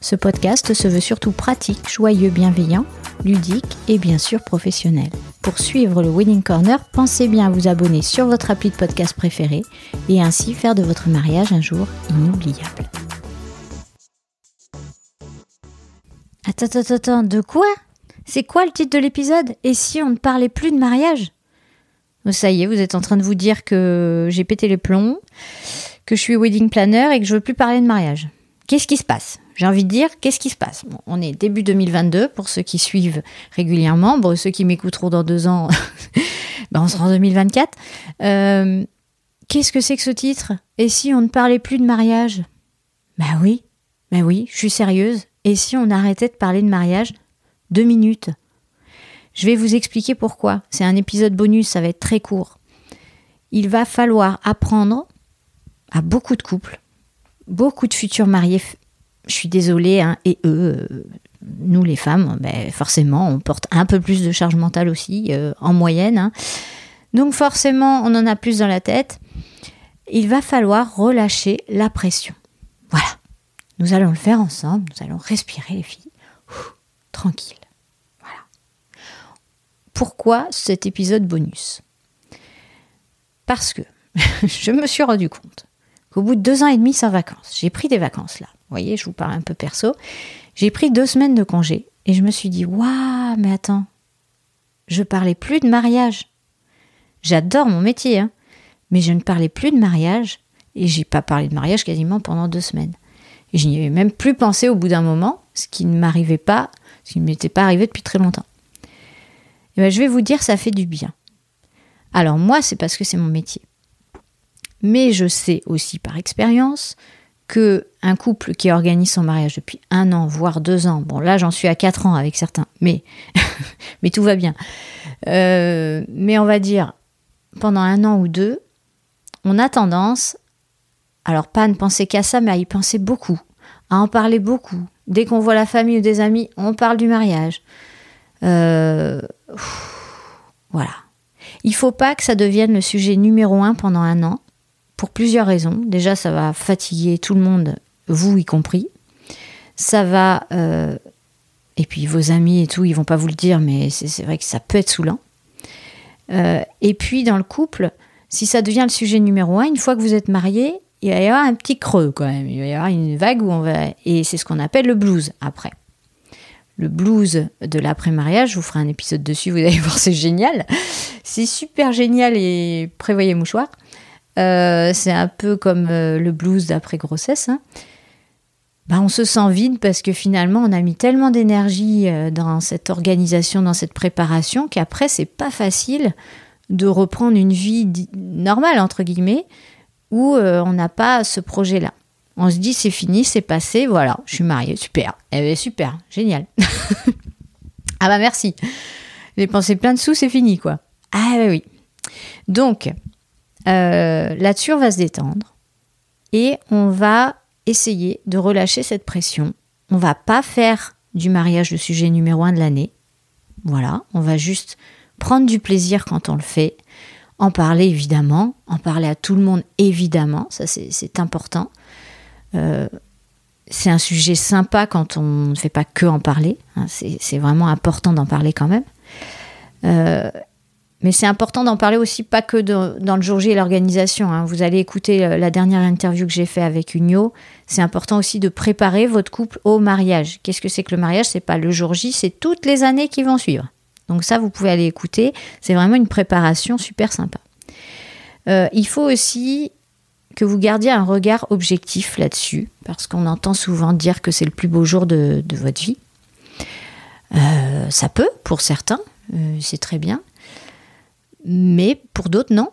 Ce podcast se veut surtout pratique, joyeux, bienveillant, ludique et bien sûr professionnel. Pour suivre le Wedding Corner, pensez bien à vous abonner sur votre appli de podcast préféré et ainsi faire de votre mariage un jour inoubliable. Attends, attends, attends, de quoi? C'est quoi le titre de l'épisode? Et si on ne parlait plus de mariage? Ça y est, vous êtes en train de vous dire que j'ai pété les plombs, que je suis wedding planner et que je veux plus parler de mariage. Qu'est-ce qui se passe? J'ai envie de dire, qu'est-ce qui se passe? On est début 2022 pour ceux qui suivent régulièrement. Bon, ceux qui m'écouteront dans deux ans, ben on sera en 2024. Euh, qu'est-ce que c'est que ce titre? Et si on ne parlait plus de mariage? Ben oui, ben oui, je suis sérieuse. Et si on arrêtait de parler de mariage? Deux minutes je vais vous expliquer pourquoi. C'est un épisode bonus, ça va être très court. Il va falloir apprendre à beaucoup de couples, beaucoup de futurs mariés, je suis désolée, hein, et eux, euh, nous les femmes, ben, forcément, on porte un peu plus de charge mentale aussi, euh, en moyenne. Hein. Donc forcément, on en a plus dans la tête. Il va falloir relâcher la pression. Voilà. Nous allons le faire ensemble, nous allons respirer les filles. tranquille. Pourquoi cet épisode bonus? Parce que je me suis rendu compte qu'au bout de deux ans et demi sans vacances, j'ai pris des vacances là. Vous voyez, je vous parle un peu perso. J'ai pris deux semaines de congé et je me suis dit Waouh, mais attends, je parlais plus de mariage. J'adore mon métier, hein, mais je ne parlais plus de mariage et j'ai pas parlé de mariage quasiment pendant deux semaines. Et je n'y avais même plus pensé au bout d'un moment, ce qui ne m'arrivait pas, ce qui ne m'était pas arrivé depuis très longtemps. Eh ben, je vais vous dire, ça fait du bien. Alors moi, c'est parce que c'est mon métier. Mais je sais aussi par expérience que un couple qui organise son mariage depuis un an, voire deux ans, bon là j'en suis à quatre ans avec certains, mais, mais tout va bien. Euh, mais on va dire, pendant un an ou deux, on a tendance, alors pas à ne penser qu'à ça, mais à y penser beaucoup, à en parler beaucoup. Dès qu'on voit la famille ou des amis, on parle du mariage. Euh, voilà. Il faut pas que ça devienne le sujet numéro un pendant un an, pour plusieurs raisons. Déjà, ça va fatiguer tout le monde, vous y compris. Ça va... Euh, et puis vos amis et tout, ils vont pas vous le dire, mais c'est vrai que ça peut être saoulant. Euh, et puis dans le couple, si ça devient le sujet numéro un, une fois que vous êtes marié, il va y avoir un petit creux quand même. Il va y avoir une vague où on va. Et c'est ce qu'on appelle le blues après le blues de l'après-mariage. Je vous ferai un épisode dessus, vous allez voir, c'est génial. C'est super génial et prévoyez mouchoir. Euh, c'est un peu comme euh, le blues d'après-grossesse. Hein. Ben, on se sent vide parce que finalement, on a mis tellement d'énergie euh, dans cette organisation, dans cette préparation, qu'après, c'est pas facile de reprendre une vie normale, entre guillemets, où on n'a pas ce projet-là. On se dit c'est fini, c'est passé, voilà, je suis mariée, super. Eh bien, super, génial. ah bah merci. J'ai pensé plein de sous, c'est fini quoi. Ah bah oui. Donc, euh, là-dessus, on va se détendre et on va essayer de relâcher cette pression. On va pas faire du mariage le sujet numéro un de l'année. Voilà, on va juste prendre du plaisir quand on le fait, en parler évidemment, en parler à tout le monde évidemment, ça c'est important. Euh, c'est un sujet sympa quand on ne fait pas que en parler. Hein, c'est vraiment important d'en parler quand même. Euh, mais c'est important d'en parler aussi pas que dans le jour J et l'organisation. Hein. Vous allez écouter euh, la dernière interview que j'ai fait avec Unio. C'est important aussi de préparer votre couple au mariage. Qu'est-ce que c'est que le mariage? C'est pas le jour J, c'est toutes les années qui vont suivre. Donc ça, vous pouvez aller écouter. C'est vraiment une préparation super sympa. il faut aussi que vous gardiez un regard objectif là-dessus, parce qu'on entend souvent dire que c'est le plus beau jour de, votre vie. Euh, ça peut, pour certains, euh, c'est très bien. Mais pour d'autres, non.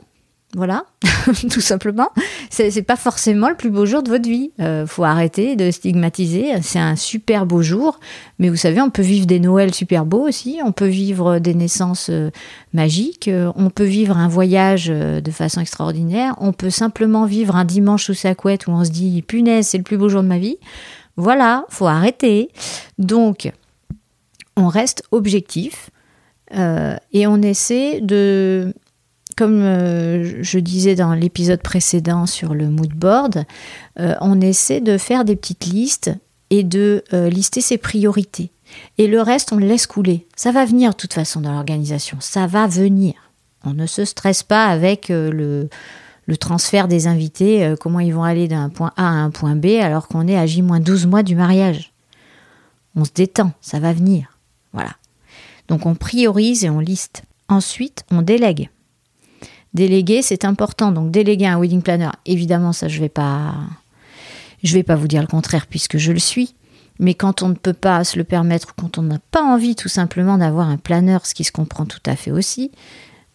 Voilà, tout simplement. C'est pas forcément le plus beau jour de votre vie. Euh, faut arrêter de stigmatiser. C'est un super beau jour, mais vous savez, on peut vivre des Noëls super beaux aussi. On peut vivre des naissances euh, magiques. Euh, on peut vivre un voyage de façon extraordinaire. On peut simplement vivre un dimanche sous sa couette où on se dit punaise, c'est le plus beau jour de ma vie. Voilà, faut arrêter. Donc, on reste objectif et on essaie de comme euh, je disais dans l'épisode précédent sur le mood board, euh, on essaie de faire des petites listes et de euh, lister ses priorités. Et le reste, on le laisse couler. Ça va venir de toute façon dans l'organisation. Ça va venir. On ne se stresse pas avec le, le, transfert des invités, comment ils vont aller d'un point A à un point B alors qu'on est à J-12 mois du mariage. On se détend, ça va venir. Voilà. Donc on priorise et on liste. Ensuite, on délègue. Déléguer, c'est important. Donc déléguer un wedding planner, évidemment, ça je vais pas, je vais pas vous dire le contraire puisque je le suis. Mais quand on ne peut pas se le permettre, quand on n'a pas envie tout simplement d'avoir un planeur, ce qui se comprend tout à fait aussi,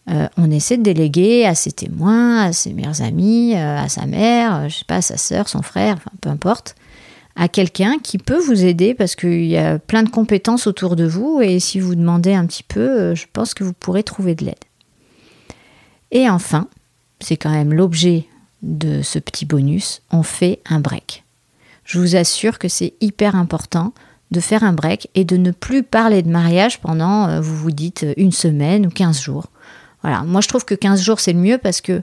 euh, on essaie de déléguer à ses témoins, à ses meilleurs amis, euh, à sa mère, euh, je sais pas, à sa sœur, son frère, enfin peu importe, à quelqu'un qui peut vous aider parce qu'il y a plein de compétences autour de vous et si vous demandez un petit peu, je pense que vous pourrez trouver de l'aide. Et enfin, c'est quand même l'objet de ce petit bonus, on fait un break. Je vous assure que c'est hyper important de faire un break et de ne plus parler de mariage pendant, euh, vous vous dites, une semaine ou 15 jours. Voilà, moi je trouve que 15 jours c'est le mieux parce que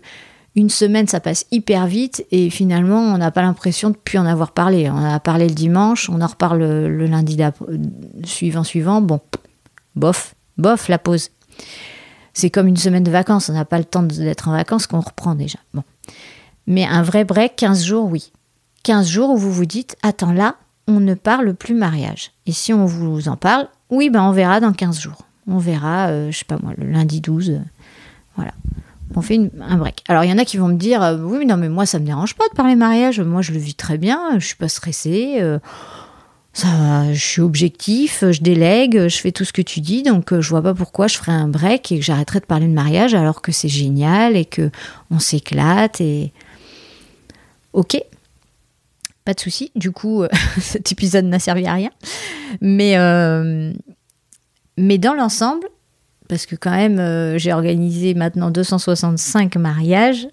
une semaine ça passe hyper vite et finalement on n'a pas l'impression de plus en avoir parlé. On a parlé le dimanche, on en reparle le, lundi suivant suivant, bon, bof, bof la pause c'est comme une semaine de vacances, on n'a pas le temps d'être en vacances qu'on reprend déjà. Mais un vrai break, 15 jours, oui. 15 jours où vous vous dites, attends là, on ne parle plus mariage. Et si on vous en parle, oui, ben on verra dans 15 jours. On verra, euh, je sais pas moi, le lundi 12. Euh, voilà. On fait un break. Alors il y en a qui vont me dire, euh, oui, non, mais moi ça me dérange pas de parler mariage. Moi je le vis très bien, je suis pas stressée ça, je suis objectif, je délègue, je fais tout ce que tu dis, donc euh, je vois pas pourquoi je ferais un break et que j'arrêterais de parler de mariage alors que c'est génial et que on s'éclate et ok, pas de souci. Du coup, euh, cet épisode n'a servi à rien, mais euh, mais dans l'ensemble, parce que quand même j'ai organisé maintenant 265 mariages,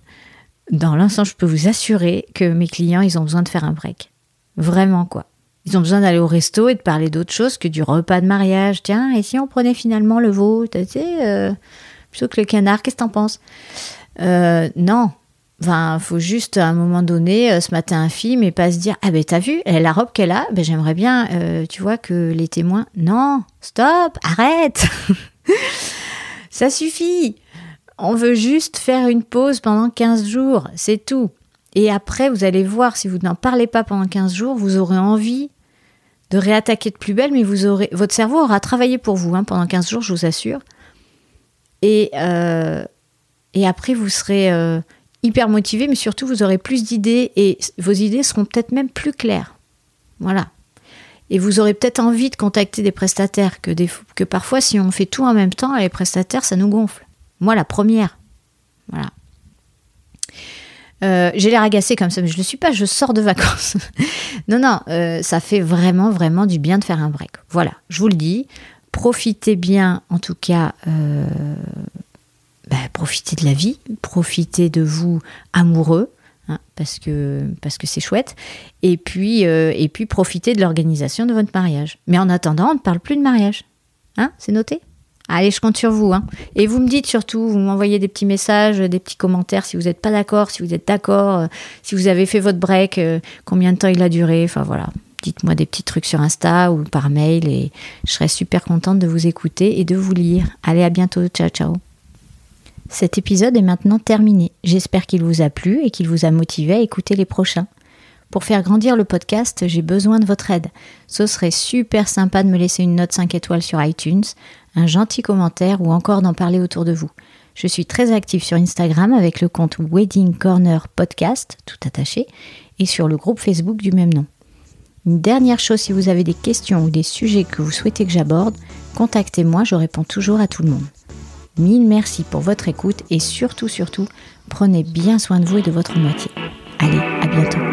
dans l'ensemble, je peux vous assurer que mes clients ils ont besoin de faire un break, vraiment quoi. Ils ont besoin d'aller au resto et de parler d'autre chose que du repas de mariage. Tiens, et si on prenait finalement le veau, tu sais, euh, plutôt que le canard, qu'est-ce que t'en penses? Euh, Non. Enfin, faut juste à un moment donné euh, se mater un film et pas se dire ah ben t'as vu la robe qu'elle a ben j'aimerais bien tu vois que les témoins non stop arrête ça suffit on veut juste faire une pause pendant 15 jours c'est tout et après, vous allez voir, si vous n'en parlez pas pendant 15 jours, vous aurez envie de réattaquer de plus belle, mais vous aurez, votre cerveau aura travaillé pour vous hein, pendant 15 jours, je vous assure. Et, euh, après, vous serez euh, hyper motivé, mais surtout, vous aurez plus d'idées et vos idées seront peut-être même plus claires. Voilà. Et vous aurez peut-être envie de contacter des prestataires, que, parfois, si on fait tout en même temps, les prestataires, ça nous gonfle. Moi, la première. Voilà. Euh, j'ai l'air agacée comme ça, mais je ne le suis pas, je sors de vacances. non, non, euh, ça fait vraiment, vraiment du bien de faire un break. Voilà, je vous le dis. Profitez bien, en tout cas, euh, bah, profitez de la vie, profitez de vous amoureux, hein, parce que parce que c'est chouette. Et puis, et puis profitez de l'organisation de votre mariage. Mais en attendant, on ne parle plus de mariage. Hein, c'est noté? Allez, je compte sur vous. Hein. Et vous me dites surtout, vous m'envoyez des petits messages, des petits commentaires si vous n'êtes pas d'accord, si vous êtes d'accord, euh, si vous avez fait votre break, euh, combien de temps il a duré. Enfin voilà, dites-moi des petits trucs sur Insta ou par mail et je serai super contente de vous écouter et de vous lire. Allez, à bientôt. Ciao, ciao. Cet épisode est maintenant terminé. J'espère qu'il vous a plu et qu'il vous a motivé à écouter les prochains. Pour faire grandir le podcast, j'ai besoin de votre aide. Ce serait super sympa de me laisser une note 5 étoiles sur iTunes, un gentil commentaire ou encore d'en parler autour de vous. Je suis très active sur Instagram avec le compte Wedding Corner Podcast, tout attaché, et sur le groupe Facebook du même nom. Une dernière chose, si vous avez des questions ou des sujets que vous souhaitez que j'aborde, contactez-moi, je réponds toujours à tout le monde. Mille merci pour votre écoute et surtout, surtout, prenez bien soin de vous et de votre moitié. Allez, à bientôt.